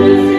Amen.